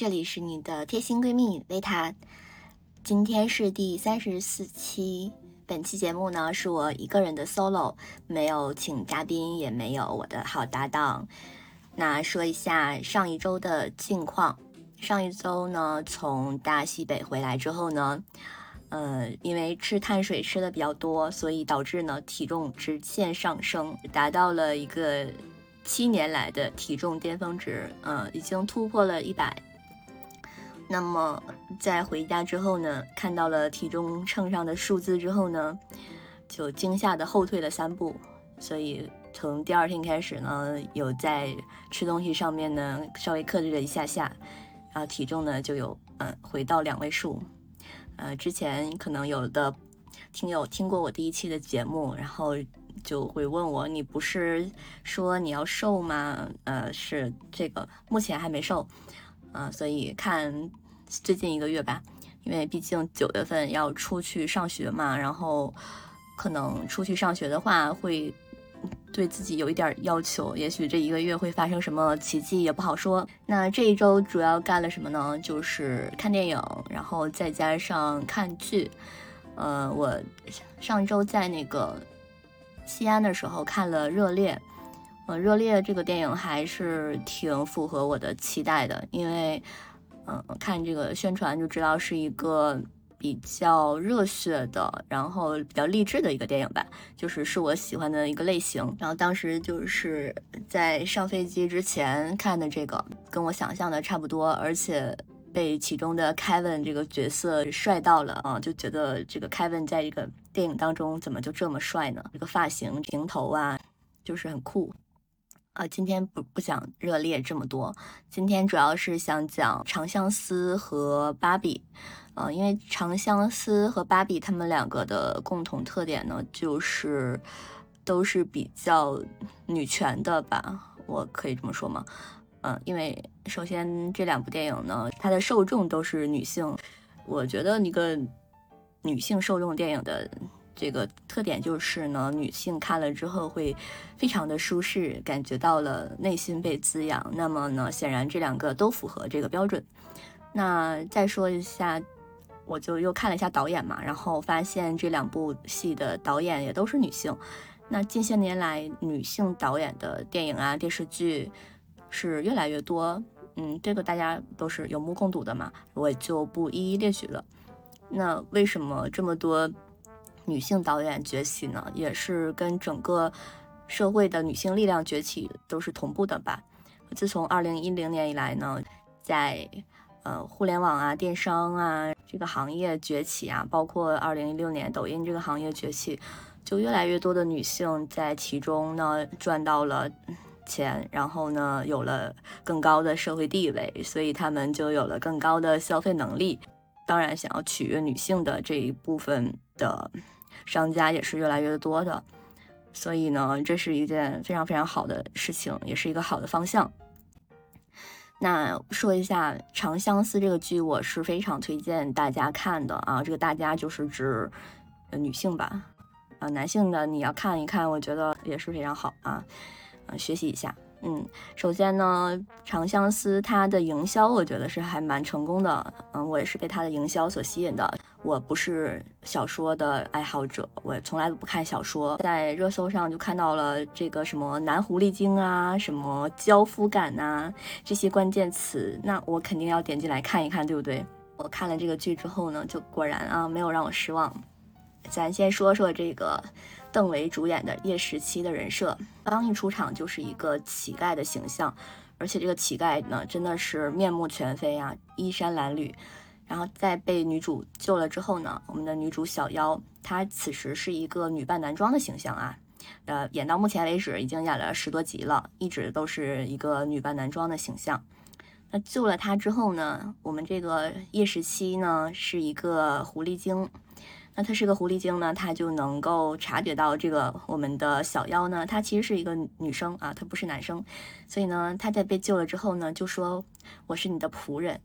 这里是你的贴心闺蜜维塔。今天是第三十四期，本期节目呢是我一个人的 solo，没有请嘉宾，也没有我的好搭档。那说一下上一周的近况。上一周呢，从大西北回来之后呢，呃，因为吃碳水吃的比较多，所以导致呢体重直线上升，达到了一个七年来的体重巅峰值，呃，已经突破了一百。那么在回家之后呢，看到了体重秤上的数字之后呢，就惊吓的后退了三步。所以从第二天开始呢，有在吃东西上面呢稍微克制了一下下，然后体重呢就有嗯回到两位数。呃，之前可能有的听友听过我第一期的节目，然后就会问我，你不是说你要瘦吗？呃，是这个，目前还没瘦。啊，所以看最近一个月吧，因为毕竟九月份要出去上学嘛，然后可能出去上学的话，会对自己有一点要求，也许这一个月会发生什么奇迹也不好说。那这一周主要干了什么呢？就是看电影，然后再加上看剧。呃，我上周在那个西安的时候看了《热烈》。呃，热烈这个电影还是挺符合我的期待的，因为，嗯，看这个宣传就知道是一个比较热血的，然后比较励志的一个电影吧，就是是我喜欢的一个类型。然后当时就是在上飞机之前看的这个，跟我想象的差不多，而且被其中的 Kevin 这个角色帅到了啊，就觉得这个 Kevin 在这个电影当中怎么就这么帅呢？这个发型、平头啊，就是很酷。啊，今天不不想热烈这么多，今天主要是想讲长相思和芭比。呃，因为长相思和芭比他们两个的共同特点呢，就是都是比较女权的吧，我可以这么说吗？嗯，因为首先这两部电影呢，它的受众都是女性，我觉得一个女性受众电影的。这个特点就是呢，女性看了之后会非常的舒适，感觉到了内心被滋养。那么呢，显然这两个都符合这个标准。那再说一下，我就又看了一下导演嘛，然后发现这两部戏的导演也都是女性。那近些年来，女性导演的电影啊、电视剧是越来越多。嗯，这个大家都是有目共睹的嘛，我就不一一列举了。那为什么这么多？女性导演崛起呢，也是跟整个社会的女性力量崛起都是同步的吧。自从二零一零年以来呢，在呃互联网啊、电商啊这个行业崛起啊，包括二零一六年抖音这个行业崛起，就越来越多的女性在其中呢赚到了钱，然后呢有了更高的社会地位，所以她们就有了更高的消费能力。当然，想要取悦女性的这一部分的。商家也是越来越多的，所以呢，这是一件非常非常好的事情，也是一个好的方向。那说一下《长相思》这个剧，我是非常推荐大家看的啊。这个大家就是指呃女性吧，啊，男性的你要看一看，我觉得也是非常好啊，嗯，学习一下。嗯，首先呢，《长相思》它的营销我觉得是还蛮成功的。嗯，我也是被它的营销所吸引的。我不是小说的爱好者，我从来都不看小说。在热搜上就看到了这个什么男狐狸精啊，什么娇夫感呐这些关键词，那我肯定要点进来看一看，对不对？我看了这个剧之后呢，就果然啊，没有让我失望。咱先说说这个。邓为主演的叶十七的人设，刚一出场就是一个乞丐的形象，而且这个乞丐呢，真的是面目全非啊，衣衫褴褛。然后在被女主救了之后呢，我们的女主小妖，她此时是一个女扮男装的形象啊，呃，演到目前为止已经演了十多集了，一直都是一个女扮男装的形象。那救了她之后呢，我们这个叶十七呢，是一个狐狸精。那他是个狐狸精呢，他就能够察觉到这个我们的小妖呢，她其实是一个女生啊，她不是男生，所以呢，他在被救了之后呢，就说我是你的仆人，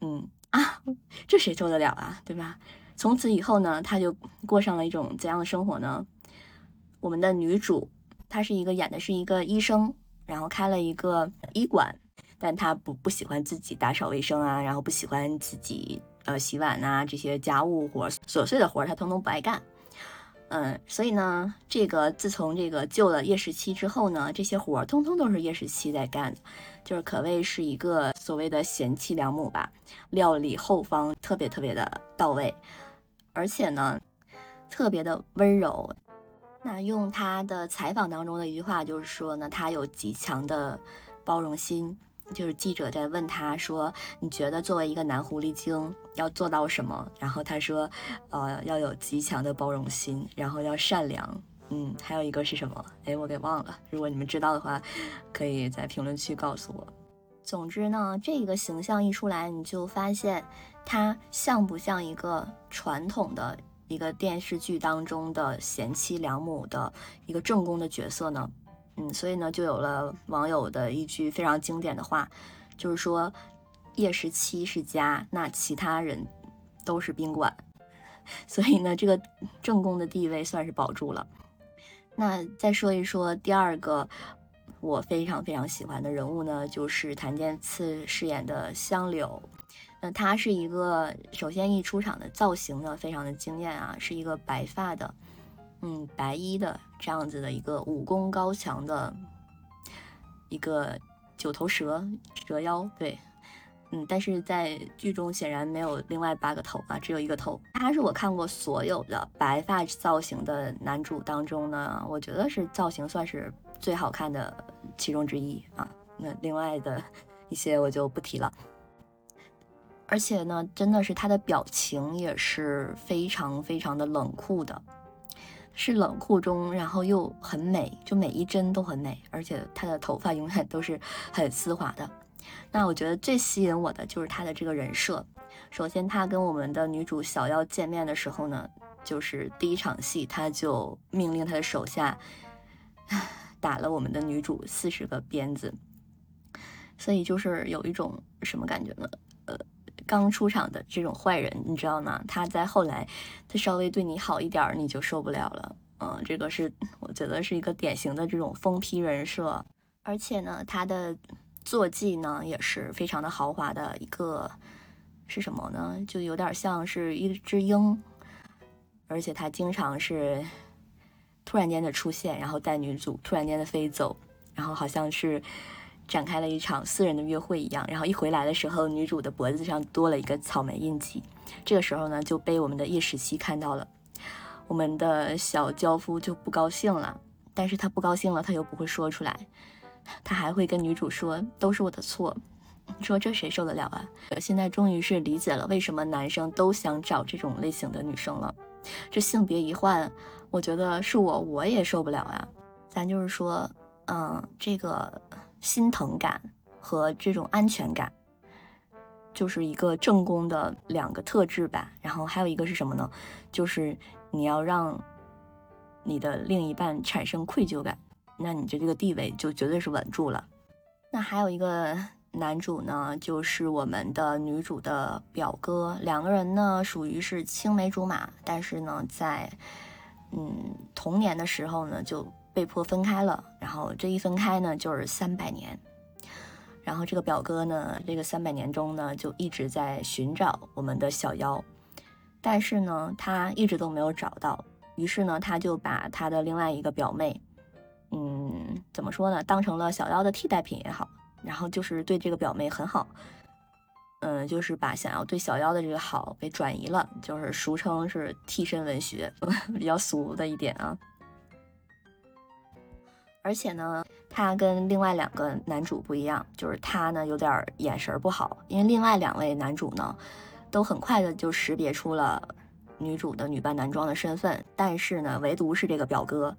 嗯啊，这谁受得了啊，对吧？从此以后呢，他就过上了一种怎样的生活呢？我们的女主，她是一个演的是一个医生，然后开了一个医馆，但她不不喜欢自己打扫卫生啊，然后不喜欢自己呃洗碗啊这些家务活琐碎的活他通通不爱干。嗯，所以呢，这个自从这个救了叶十七之后呢，这些活儿通通都是叶十七在干，就是可谓是一个所谓的贤妻良母吧，料理后方特别特别的到位，而且呢，特别的温柔。那用他的采访当中的一句话就是说呢，他有极强的包容心。就是记者在问他说：“你觉得作为一个男狐狸精要做到什么？”然后他说：“呃，要有极强的包容心，然后要善良。嗯，还有一个是什么？哎，我给忘了。如果你们知道的话，可以在评论区告诉我。总之呢，这个形象一出来，你就发现他像不像一个传统的一个电视剧当中的贤妻良母的一个正宫的角色呢？”嗯，所以呢，就有了网友的一句非常经典的话，就是说叶十七是家，那其他人都是宾馆。所以呢，这个正宫的地位算是保住了。那再说一说第二个我非常非常喜欢的人物呢，就是檀健次饰演的香柳。那他是一个，首先一出场的造型呢，非常的惊艳啊，是一个白发的。嗯，白衣的这样子的一个武功高强的一个九头蛇蛇妖，对，嗯，但是在剧中显然没有另外八个头啊，只有一个头。他是我看过所有的白发造型的男主当中呢，我觉得是造型算是最好看的其中之一啊。那另外的一些我就不提了。而且呢，真的是他的表情也是非常非常的冷酷的。是冷酷中，然后又很美，就每一帧都很美，而且她的头发永远都是很丝滑的。那我觉得最吸引我的就是她的这个人设。首先，她跟我们的女主小妖见面的时候呢，就是第一场戏，她就命令她的手下打了我们的女主四十个鞭子，所以就是有一种什么感觉呢？呃。刚出场的这种坏人，你知道吗？他在后来，他稍微对你好一点儿，你就受不了了。嗯，这个是我觉得是一个典型的这种疯批人设，而且呢，他的坐骑呢也是非常的豪华的一个，是什么呢？就有点像是一只鹰，而且他经常是突然间的出现，然后带女主突然间的飞走，然后好像是。展开了一场私人的约会一样，然后一回来的时候，女主的脖子上多了一个草莓印记。这个时候呢，就被我们的叶十七看到了，我们的小娇夫就不高兴了。但是他不高兴了，他又不会说出来，他还会跟女主说都是我的错。你说这谁受得了啊？现在终于是理解了为什么男生都想找这种类型的女生了。这性别一换，我觉得是我我也受不了啊。咱就是说，嗯，这个。心疼感和这种安全感，就是一个正宫的两个特质吧。然后还有一个是什么呢？就是你要让你的另一半产生愧疚感，那你这这个地位就绝对是稳住了。那还有一个男主呢，就是我们的女主的表哥，两个人呢属于是青梅竹马，但是呢在嗯童年的时候呢就。被迫分开了，然后这一分开呢，就是三百年。然后这个表哥呢，这个三百年中呢，就一直在寻找我们的小妖，但是呢，他一直都没有找到。于是呢，他就把他的另外一个表妹，嗯，怎么说呢，当成了小妖的替代品也好，然后就是对这个表妹很好，嗯，就是把想要对小妖的这个好给转移了，就是俗称是替身文学，比较俗的一点啊。而且呢，他跟另外两个男主不一样，就是他呢有点眼神不好，因为另外两位男主呢，都很快的就识别出了女主的女扮男装的身份，但是呢，唯独是这个表哥，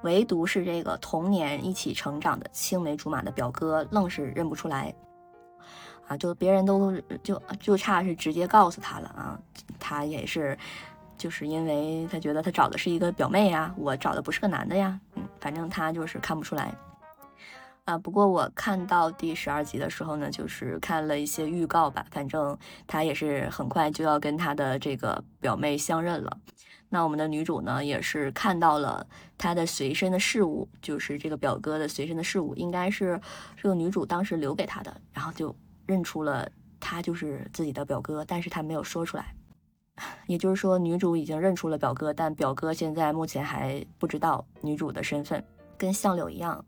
唯独是这个童年一起成长的青梅竹马的表哥，愣是认不出来，啊，就别人都就就差是直接告诉他了啊，他也是。就是因为他觉得他找的是一个表妹呀，我找的不是个男的呀，嗯，反正他就是看不出来。啊。不过我看到第十二集的时候呢，就是看了一些预告吧，反正他也是很快就要跟他的这个表妹相认了。那我们的女主呢，也是看到了他的随身的事物，就是这个表哥的随身的事物，应该是这个女主当时留给他的，然后就认出了他就是自己的表哥，但是他没有说出来。也就是说，女主已经认出了表哥，但表哥现在目前还不知道女主的身份。跟相柳一样，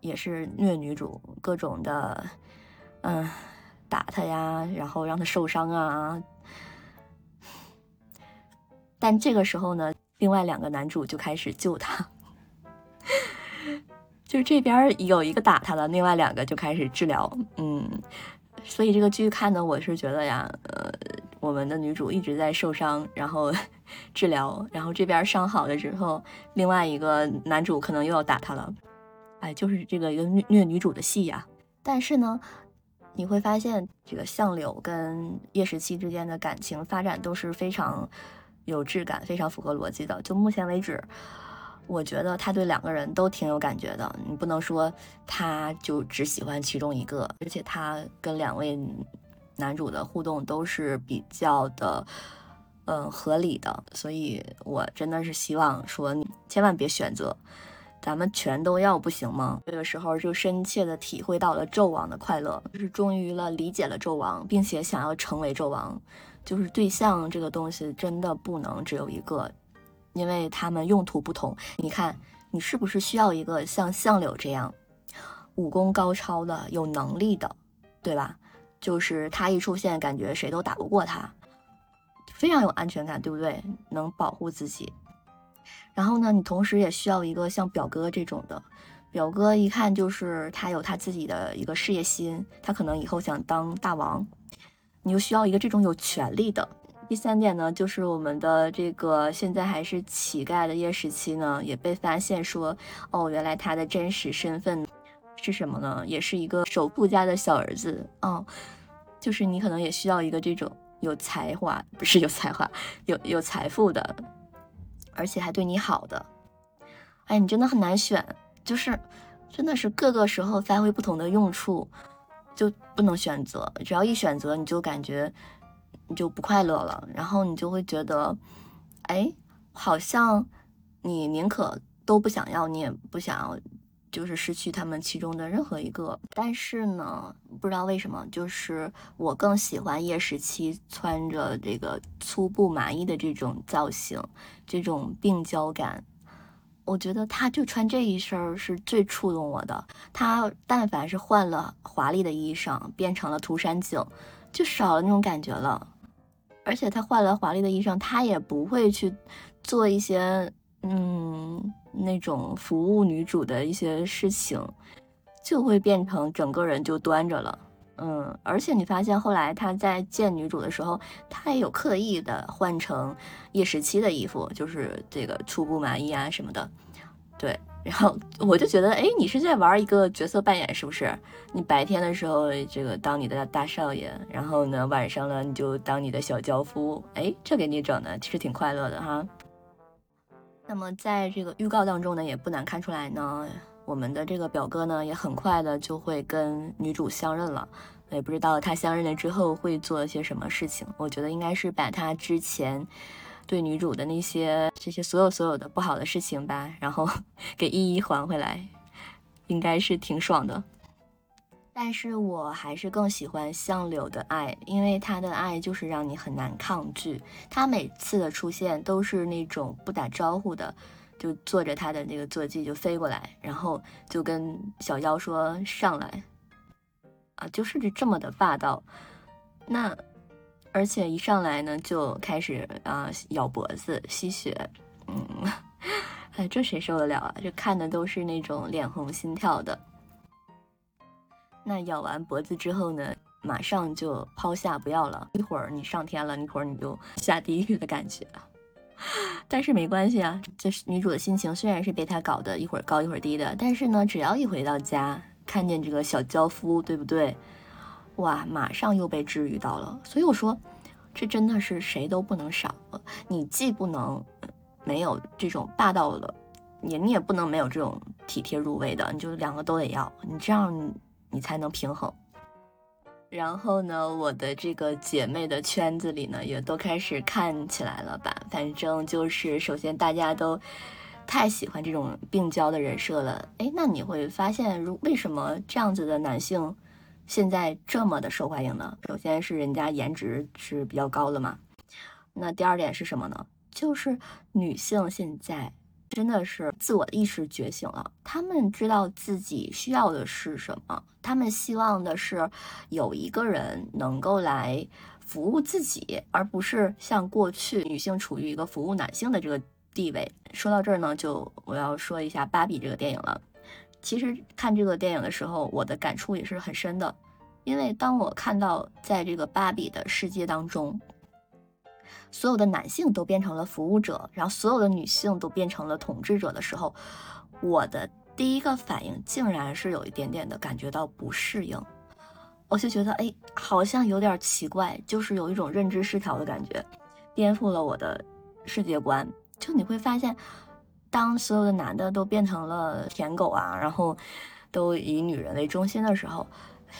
也是虐女主，各种的，嗯，打她呀，然后让她受伤啊。但这个时候呢，另外两个男主就开始救她，就是这边有一个打她了，另外两个就开始治疗。嗯，所以这个剧看的我是觉得呀，呃。我们的女主一直在受伤，然后 治疗，然后这边伤好了之后，另外一个男主可能又要打她了，哎，就是这个一个虐虐女主的戏呀。但是呢，你会发现这个相柳跟叶十七之间的感情发展都是非常有质感、非常符合逻辑的。就目前为止，我觉得他对两个人都挺有感觉的。你不能说他就只喜欢其中一个，而且他跟两位。男主的互动都是比较的，嗯，合理的，所以我真的是希望说，你千万别选择，咱们全都要不行吗？这个时候就深切的体会到了纣王的快乐，就是终于了理解了纣王，并且想要成为纣王，就是对象这个东西真的不能只有一个，因为他们用途不同。你看，你是不是需要一个像相柳这样武功高超的、有能力的，对吧？就是他一出现，感觉谁都打不过他，非常有安全感，对不对？能保护自己。然后呢，你同时也需要一个像表哥这种的，表哥一看就是他有他自己的一个事业心，他可能以后想当大王，你又需要一个这种有权利的。第三点呢，就是我们的这个现在还是乞丐的叶十七呢，也被发现说，哦，原来他的真实身份。是什么呢？也是一个首富家的小儿子哦，就是你可能也需要一个这种有才华，不是有才华，有有财富的，而且还对你好的。哎，你真的很难选，就是真的是各个时候发挥不同的用处，就不能选择。只要一选择，你就感觉你就不快乐了，然后你就会觉得，哎，好像你宁可都不想要，你也不想要。就是失去他们其中的任何一个，但是呢，不知道为什么，就是我更喜欢叶十七穿着这个粗布麻衣的这种造型，这种病娇感。我觉得他就穿这一身是最触动我的。他但凡是换了华丽的衣裳，变成了涂山璟，就少了那种感觉了。而且他换了华丽的衣裳，他也不会去做一些。嗯，那种服务女主的一些事情，就会变成整个人就端着了。嗯，而且你发现后来他在见女主的时候，他也有刻意的换成叶十七的衣服，就是这个粗布麻衣啊什么的。对，然后我就觉得，哎，你是在玩一个角色扮演是不是？你白天的时候这个当你的大少爷，然后呢晚上呢你就当你的小娇夫。哎，这给你整的其实挺快乐的哈。那么在这个预告当中呢，也不难看出来呢，我们的这个表哥呢，也很快的就会跟女主相认了。也不知道他相认了之后会做些什么事情。我觉得应该是把他之前对女主的那些这些所有所有的不好的事情吧，然后 给一一还回来，应该是挺爽的。但是我还是更喜欢相柳的爱，因为他的爱就是让你很难抗拒。他每次的出现都是那种不打招呼的，就坐着他的那个坐骑就飞过来，然后就跟小妖说上来，啊，就是这么的霸道。那而且一上来呢就开始啊咬脖子吸血，嗯，哎，这谁受得了啊？这看的都是那种脸红心跳的。那咬完脖子之后呢，马上就抛下不要了。一会儿你上天了，一会儿你就下地狱的感觉。但是没关系啊，这是女主的心情虽然是被他搞得一会儿高一会儿低的，但是呢，只要一回到家，看见这个小娇夫，对不对？哇，马上又被治愈到了。所以我说，这真的是谁都不能少。你既不能没有这种霸道的，也你也不能没有这种体贴入微的，你就两个都得要，你这样你才能平衡。然后呢，我的这个姐妹的圈子里呢，也都开始看起来了吧？反正就是，首先大家都太喜欢这种病娇的人设了。哎，那你会发现，如为什么这样子的男性现在这么的受欢迎呢？首先是人家颜值是比较高的嘛。那第二点是什么呢？就是女性现在。真的是自我意识觉醒了，他们知道自己需要的是什么，他们希望的是有一个人能够来服务自己，而不是像过去女性处于一个服务男性的这个地位。说到这儿呢，就我要说一下《芭比》这个电影了。其实看这个电影的时候，我的感触也是很深的，因为当我看到在这个芭比的世界当中。所有的男性都变成了服务者，然后所有的女性都变成了统治者的时候，我的第一个反应竟然是有一点点的感觉到不适应，我就觉得哎，好像有点奇怪，就是有一种认知失调的感觉，颠覆了我的世界观。就你会发现，当所有的男的都变成了舔狗啊，然后都以女人为中心的时候，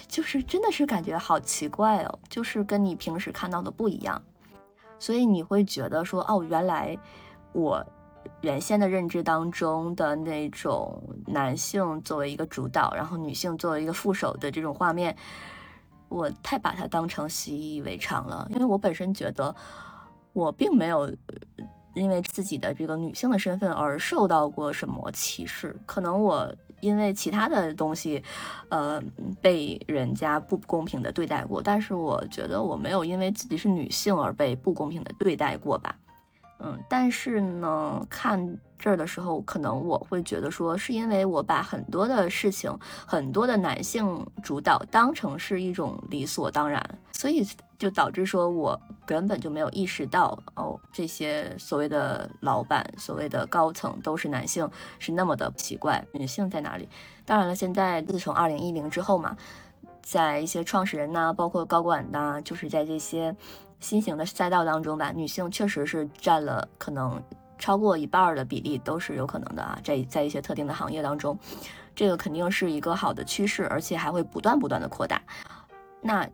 就是真的是感觉好奇怪哦，就是跟你平时看到的不一样。所以你会觉得说，哦，原来我原先的认知当中的那种男性作为一个主导，然后女性作为一个副手的这种画面，我太把它当成习以为常了。因为我本身觉得，我并没有因为自己的这个女性的身份而受到过什么歧视，可能我。因为其他的东西，呃，被人家不公平的对待过，但是我觉得我没有因为自己是女性而被不公平的对待过吧。嗯，但是呢，看这儿的时候，可能我会觉得说，是因为我把很多的事情，很多的男性主导当成是一种理所当然，所以就导致说我根本就没有意识到，哦，这些所谓的老板、所谓的高层都是男性，是那么的奇怪，女性在哪里？当然了，现在自从二零一零之后嘛，在一些创始人呐，包括高管呐，就是在这些。新型的赛道当中吧，女性确实是占了可能超过一半的比例，都是有可能的啊。在在一些特定的行业当中，这个肯定是一个好的趋势，而且还会不断不断的扩大。那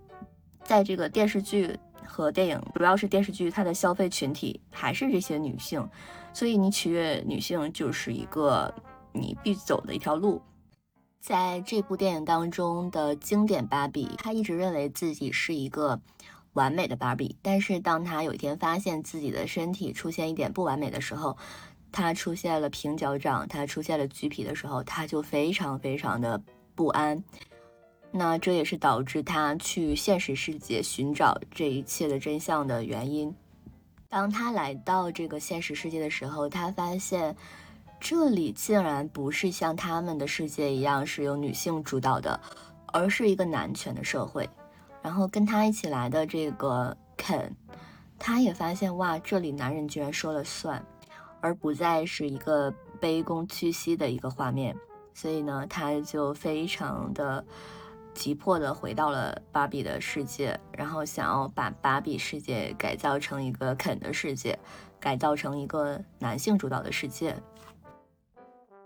在这个电视剧和电影，主要是电视剧，它的消费群体还是这些女性，所以你取悦女性就是一个你必走的一条路。在这部电影当中的经典芭比，她一直认为自己是一个。完美的芭比，但是当她有一天发现自己的身体出现一点不完美的时候，她出现了平脚掌，她出现了橘皮的时候，她就非常非常的不安。那这也是导致她去现实世界寻找这一切的真相的原因。当她来到这个现实世界的时候，她发现这里竟然不是像他们的世界一样是由女性主导的，而是一个男权的社会。然后跟他一起来的这个肯，他也发现哇，这里男人居然说了算，而不再是一个卑躬屈膝的一个画面。所以呢，他就非常的急迫的回到了芭比的世界，然后想要把芭比世界改造成一个肯的世界，改造成一个男性主导的世界。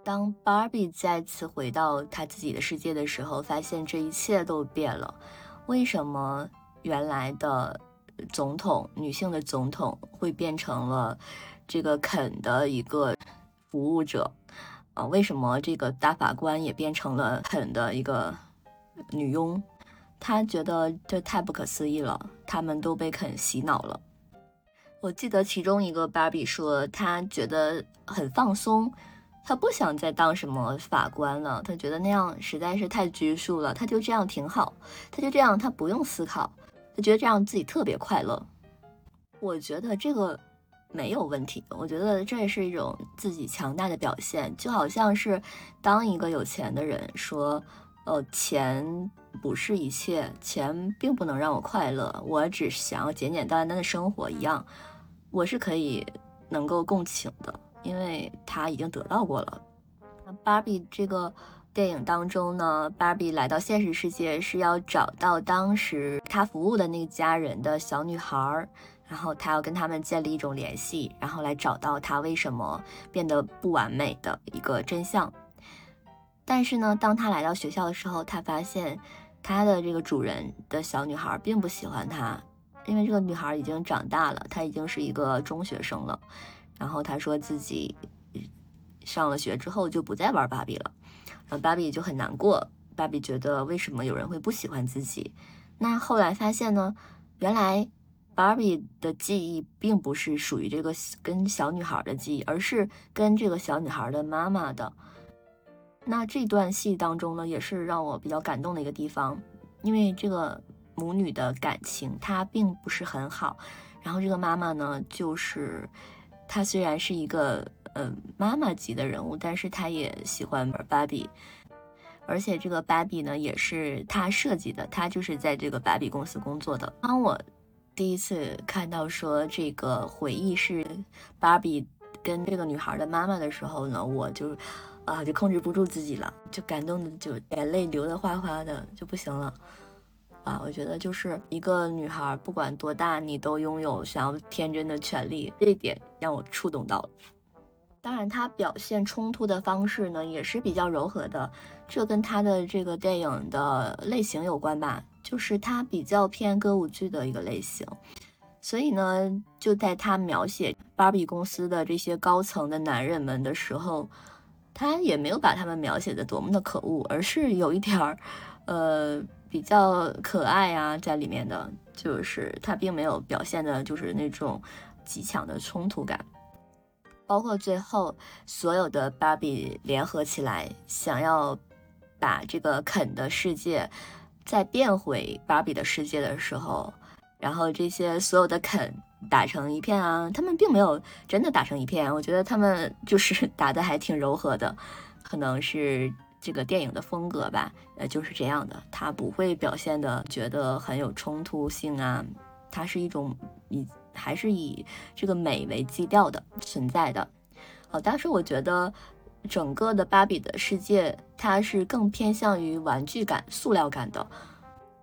当芭比再次回到他自己的世界的时候，发现这一切都变了。为什么原来的总统女性的总统会变成了这个肯的一个服务者啊？为什么这个大法官也变成了肯的一个女佣？他觉得这太不可思议了，他们都被肯洗脑了。我记得其中一个芭比说，她觉得很放松。他不想再当什么法官了，他觉得那样实在是太拘束了，他就这样挺好，他就这样，他不用思考，他觉得这样自己特别快乐。我觉得这个没有问题，我觉得这也是一种自己强大的表现，就好像是当一个有钱的人说，呃，钱不是一切，钱并不能让我快乐，我只想要简简单单的生活一样，我是可以能够共情的。因为他已经得到过了。那芭比这个电影当中呢，芭比来到现实世界是要找到当时她服务的那个家人的小女孩儿，然后她要跟他们建立一种联系，然后来找到她为什么变得不完美的一个真相。但是呢，当他来到学校的时候，他发现他的这个主人的小女孩并不喜欢他，因为这个女孩已经长大了，她已经是一个中学生了。然后他说自己上了学之后就不再玩芭比了，然后芭比就很难过。芭比觉得为什么有人会不喜欢自己？那后来发现呢，原来芭比的记忆并不是属于这个跟小女孩的记忆，而是跟这个小女孩的妈妈的。那这段戏当中呢，也是让我比较感动的一个地方，因为这个母女的感情她并不是很好。然后这个妈妈呢，就是她虽然是一个呃妈妈级的人物，但是她也喜欢玩芭比，而且这个芭比呢也是她设计的，她就是在这个芭比公司工作的。当我第一次看到说这个回忆是芭比跟这个女孩的妈妈的时候呢，我就。啊，就控制不住自己了，就感动的就眼泪流的哗哗的，就不行了。啊，我觉得就是一个女孩，不管多大，你都拥有想要天真的权利，这一点让我触动到了。当然，她表现冲突的方式呢，也是比较柔和的，这跟她的这个电影的类型有关吧，就是她比较偏歌舞剧的一个类型，所以呢，就在她描写芭比公司的这些高层的男人们的时候。他也没有把他们描写的多么的可恶，而是有一点儿，呃，比较可爱啊在里面的，就是他并没有表现的就是那种极强的冲突感，包括最后所有的芭比联合起来，想要把这个肯的世界再变回芭比的世界的时候，然后这些所有的肯。打成一片啊！他们并没有真的打成一片，我觉得他们就是 打的还挺柔和的，可能是这个电影的风格吧，呃，就是这样的，它不会表现的觉得很有冲突性啊，它是一种以还是以这个美为基调的存在的。哦，但是我觉得整个的芭比的世界，它是更偏向于玩具感、塑料感的，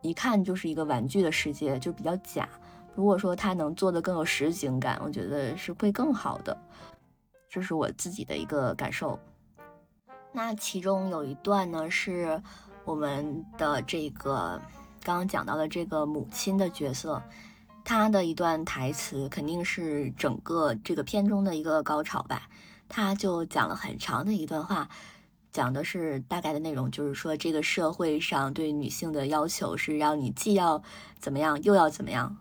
一看就是一个玩具的世界，就比较假。如果说它能做的更有实景感，我觉得是会更好的，这是我自己的一个感受。那其中有一段呢，是我们的这个刚刚讲到的这个母亲的角色，她的一段台词肯定是整个这个片中的一个高潮吧。她就讲了很长的一段话，讲的是大概的内容，就是说这个社会上对女性的要求是让你既要怎么样，又要怎么样。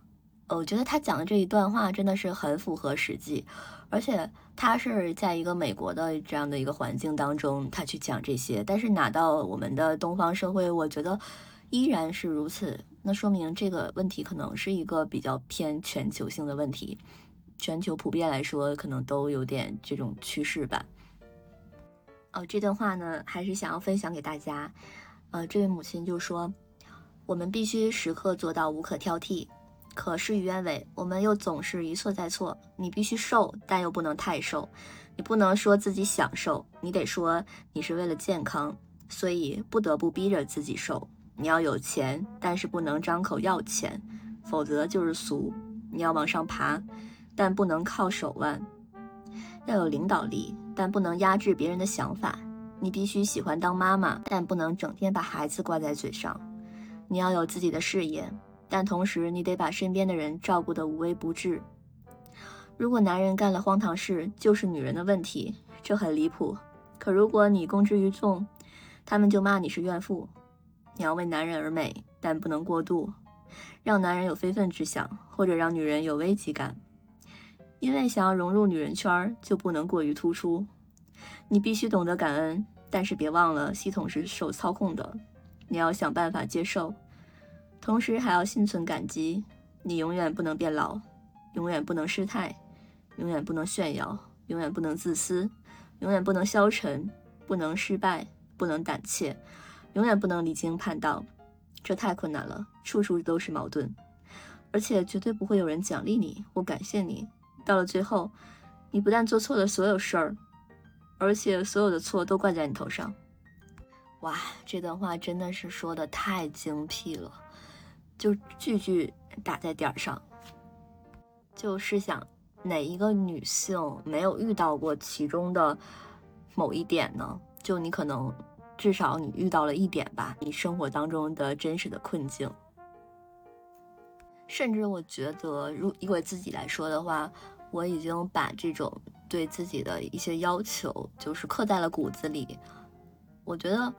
我觉得他讲的这一段话真的是很符合实际，而且他是在一个美国的这样的一个环境当中，他去讲这些。但是拿到我们的东方社会，我觉得依然是如此。那说明这个问题可能是一个比较偏全球性的问题，全球普遍来说可能都有点这种趋势吧。哦，这段话呢，还是想要分享给大家。呃，这位母亲就说：“我们必须时刻做到无可挑剔。”可事与愿违，我们又总是一错再错。你必须瘦，但又不能太瘦。你不能说自己想瘦，你得说你是为了健康，所以不得不逼着自己瘦。你要有钱，但是不能张口要钱，否则就是俗。你要往上爬，但不能靠手腕。要有领导力，但不能压制别人的想法。你必须喜欢当妈妈，但不能整天把孩子挂在嘴上。你要有自己的事业。但同时，你得把身边的人照顾得无微不至。如果男人干了荒唐事，就是女人的问题，这很离谱。可如果你公之于众，他们就骂你是怨妇。你要为男人而美，但不能过度，让男人有非分之想，或者让女人有危机感。因为想要融入女人圈，就不能过于突出。你必须懂得感恩，但是别忘了系统是受操控的。你要想办法接受。同时还要心存感激，你永远不能变老，永远不能失态，永远不能炫耀，永远不能自私，永远不能消沉，不能失败，不能胆怯，永远不能离经叛道。这太困难了，处处都是矛盾，而且绝对不会有人奖励你或感谢你。到了最后，你不但做错了所有事儿，而且所有的错都怪在你头上。哇，这段话真的是说的太精辟了。就句句打在点儿上，就试想哪一个女性没有遇到过其中的某一点呢？就你可能至少你遇到了一点吧，你生活当中的真实的困境。甚至我觉得，如以我自己来说的话，我已经把这种对自己的一些要求，就是刻在了骨子里。我觉得，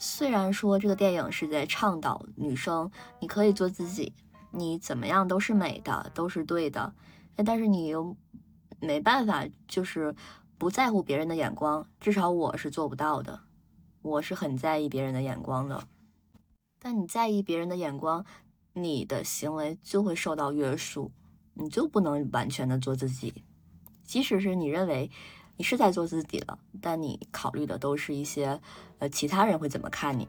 虽然说这个电影是在倡导女生你可以做自己，你怎么样都是美的，都是对的，但是你又没办法，就是不在乎别人的眼光。至少我是做不到的，我是很在意别人的眼光的。但你在意别人的眼光。你的行为就会受到约束，你就不能完全的做自己。即使是你认为你是在做自己了，但你考虑的都是一些呃其他人会怎么看你。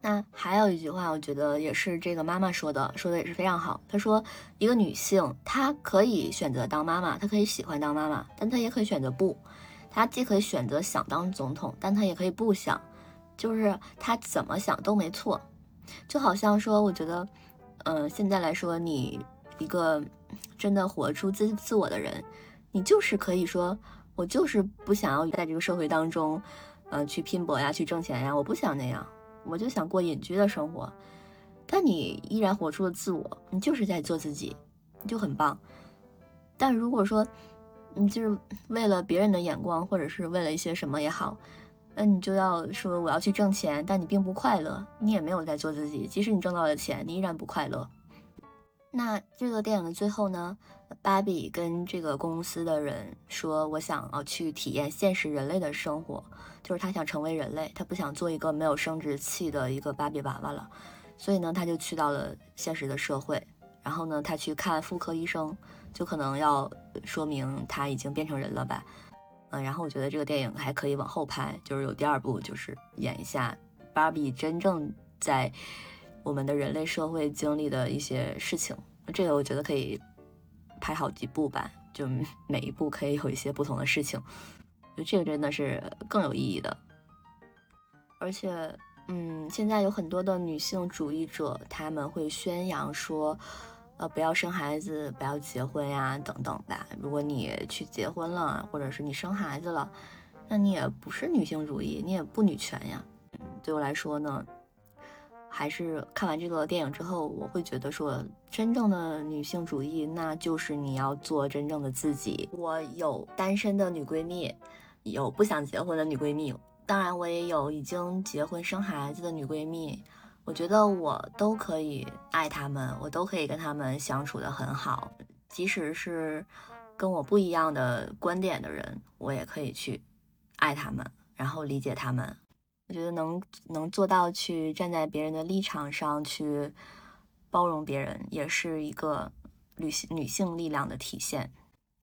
那还有一句话，我觉得也是这个妈妈说的，说的也是非常好。她说，一个女性她可以选择当妈妈，她可以喜欢当妈妈，但她也可以选择不。她既可以选择想当总统，但她也可以不想，就是她怎么想都没错。就好像说，我觉得，嗯，现在来说，你一个真的活出自自我的人，你就是可以说，我就是不想要在这个社会当中，嗯，去拼搏呀，去挣钱呀，我不想那样，我就想过隐居的生活。但你依然活出了自我，你就是在做自己，你就很棒。但如果说你就是为了别人的眼光，或者是为了一些什么也好。那你就要说我要去挣钱，但你并不快乐，你也没有在做自己。即使你挣到了钱，你依然不快乐。那这个电影的最后呢，芭比跟这个公司的人说：“我想要去体验现实人类的生活，就是他想成为人类，他不想做一个没有生殖器的一个芭比娃娃了。所以呢，他就去到了现实的社会，然后呢，他去看妇科医生，就可能要说明他已经变成人了吧。”嗯，然后我觉得这个电影还可以往后拍，就是有第二部，就是演一下芭比真正在我们的人类社会经历的一些事情。这个我觉得可以拍好几部吧，就 每一部可以有一些不同的事情，就这个真的是更有意义的。而且，嗯，现在有很多的女性主义者，他们会宣扬说。呃，不要生孩子，不要结婚呀，等等吧。如果你去结婚了，或者是你生孩子了，那你也不是女性主义，你也不女权呀。对我来说呢，还是看完这个电影之后，我会觉得说，真正的女性主义，那就是你要做真正的自己。我有单身的女闺蜜，有不想结婚的女闺蜜，当然我也有已经结婚生孩子的女闺蜜。我觉得我都可以爱他们，我都可以跟他们相处的很好，即使是跟我不一样的观点的人，我也可以去爱他们，然后理解他们。我觉得能能做到去站在别人的立场上去包容别人，也是一个女性女性力量的体现。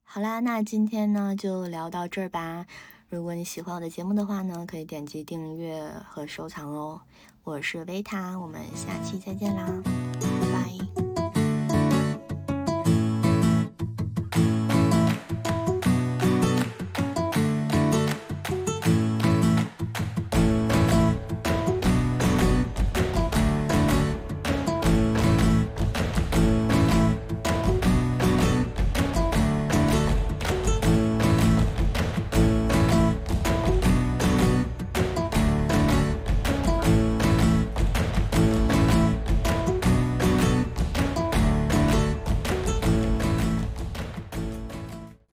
好啦，那今天呢就聊到这儿吧。如果你喜欢我的节目的话呢，可以点击订阅和收藏哦。我是维塔，我们下期再见啦。